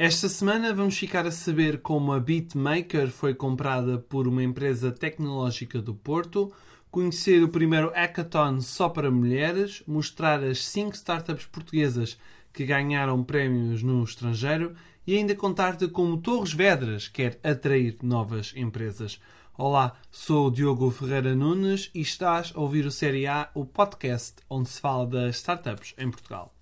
Esta semana vamos ficar a saber como a Beatmaker foi comprada por uma empresa tecnológica do Porto, conhecer o primeiro hackathon só para mulheres, mostrar as 5 startups portuguesas que ganharam prémios no estrangeiro e ainda contar-te como Torres Vedras quer atrair novas empresas. Olá, sou o Diogo Ferreira Nunes e estás a ouvir o Série A, o podcast onde se fala das startups em Portugal.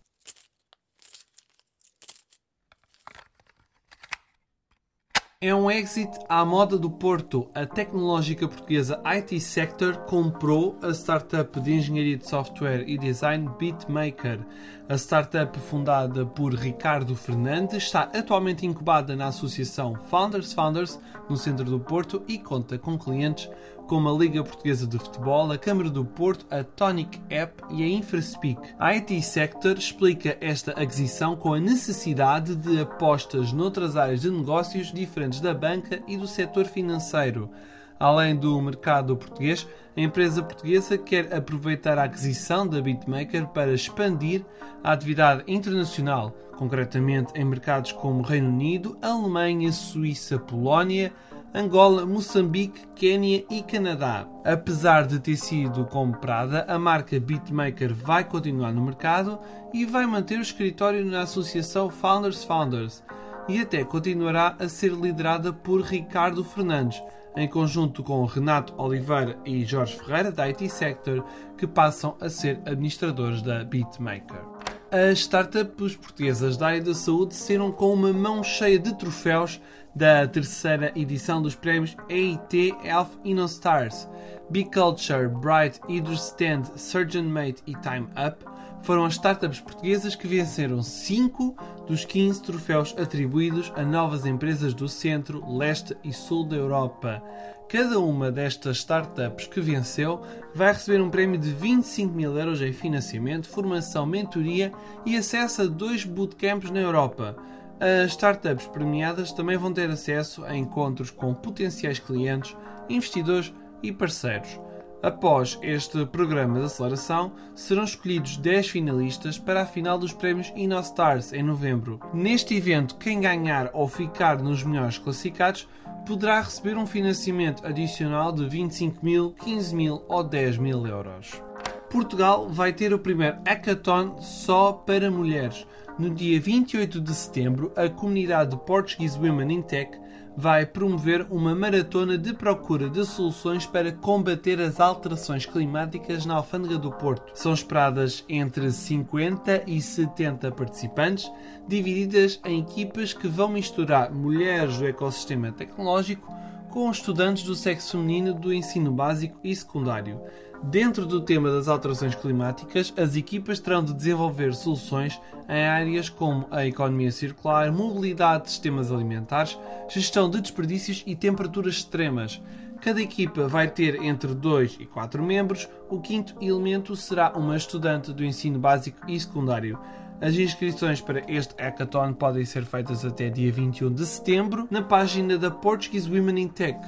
É um exit à moda do Porto. A tecnológica portuguesa IT Sector comprou a startup de engenharia de software e design Beatmaker. A startup, fundada por Ricardo Fernandes, está atualmente incubada na associação Founders Founders, no centro do Porto, e conta com clientes como a Liga Portuguesa de Futebol, a Câmara do Porto, a Tonic App e a InfraSpeak. A IT Sector explica esta aquisição com a necessidade de apostas noutras áreas de negócios diferentes da banca e do setor financeiro. Além do mercado português, a empresa portuguesa quer aproveitar a aquisição da Bitmaker para expandir a atividade internacional, concretamente em mercados como Reino Unido, Alemanha, Suíça, Polónia, Angola, Moçambique, Quênia e Canadá. Apesar de ter sido comprada, a marca Beatmaker vai continuar no mercado e vai manter o escritório na associação Founders Founders e até continuará a ser liderada por Ricardo Fernandes, em conjunto com Renato Oliveira e Jorge Ferreira da IT Sector, que passam a ser administradores da Beatmaker. As startups portuguesas da área da saúde saíram com uma mão cheia de troféus da terceira edição dos prémios EIT Health InnoStars. Big Culture, Bright, Stand, Surgeon Mate e Time Up foram as startups portuguesas que venceram 5 dos 15 troféus atribuídos a novas empresas do centro, leste e sul da Europa. Cada uma destas startups que venceu vai receber um prémio de 25 mil euros em financiamento, formação, mentoria e acesso a dois bootcamps na Europa. As startups premiadas também vão ter acesso a encontros com potenciais clientes, investidores e parceiros. Após este programa de aceleração, serão escolhidos 10 finalistas para a final dos prémios InnoStars em novembro. Neste evento, quem ganhar ou ficar nos melhores classificados poderá receber um financiamento adicional de 25 mil, 15 mil ou 10 mil euros. Portugal vai ter o primeiro hackathon só para mulheres. No dia 28 de setembro, a comunidade Portuguese Women in Tech vai promover uma maratona de procura de soluções para combater as alterações climáticas na Alfândega do Porto. São esperadas entre 50 e 70 participantes, divididas em equipas que vão misturar mulheres do ecossistema tecnológico com estudantes do sexo feminino do ensino básico e secundário. Dentro do tema das alterações climáticas, as equipas terão de desenvolver soluções em áreas como a economia circular, mobilidade de sistemas alimentares, gestão de desperdícios e temperaturas extremas. Cada equipa vai ter entre 2 e 4 membros. O quinto elemento será uma estudante do ensino básico e secundário. As inscrições para este hackathon podem ser feitas até dia 21 de setembro na página da Portuguese Women in Tech.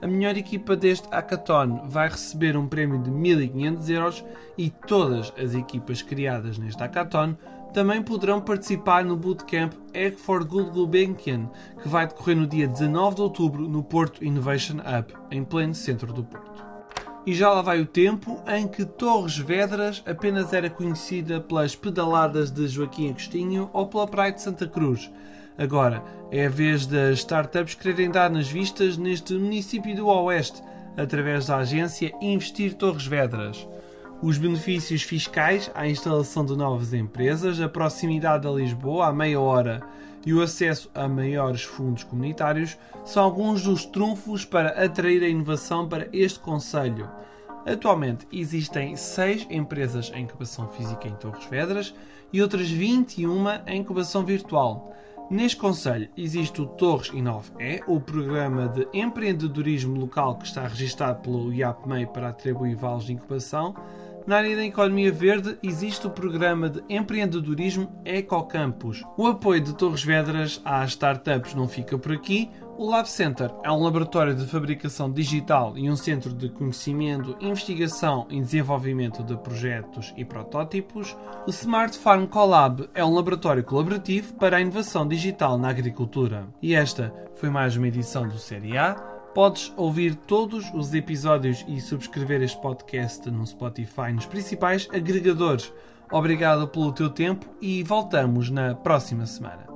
A melhor equipa deste hackathon vai receber um prémio de 1500 euros e todas as equipas criadas neste hackathon também poderão participar no bootcamp Egg for Good Gulbenkian, que vai decorrer no dia 19 de outubro no Porto Innovation Hub, em pleno centro do Porto. E já lá vai o tempo em que Torres Vedras apenas era conhecida pelas pedaladas de Joaquim Agostinho ou pela Praia de Santa Cruz. Agora é a vez das startups quererem dar nas vistas neste município do Oeste, através da agência Investir Torres Vedras. Os benefícios fiscais à instalação de novas empresas, a proximidade a Lisboa, a meia hora e o acesso a maiores fundos comunitários são alguns dos trunfos para atrair a inovação para este Conselho. Atualmente existem 6 empresas em incubação física em Torres Vedras e outras 21 em incubação virtual. Neste Conselho existe o Torres Inove-E, o programa de empreendedorismo local que está registado pelo IAPMEI para atribuir vales de incubação, na área da economia verde existe o programa de empreendedorismo Ecocampus. O apoio de Torres Vedras às startups não fica por aqui. O Lab Center é um laboratório de fabricação digital e um centro de conhecimento, investigação e desenvolvimento de projetos e protótipos. O Smart Farm Collab é um laboratório colaborativo para a inovação digital na agricultura. E esta foi mais uma edição do Série A. Podes ouvir todos os episódios e subscrever este podcast no Spotify nos principais agregadores. Obrigado pelo teu tempo e voltamos na próxima semana.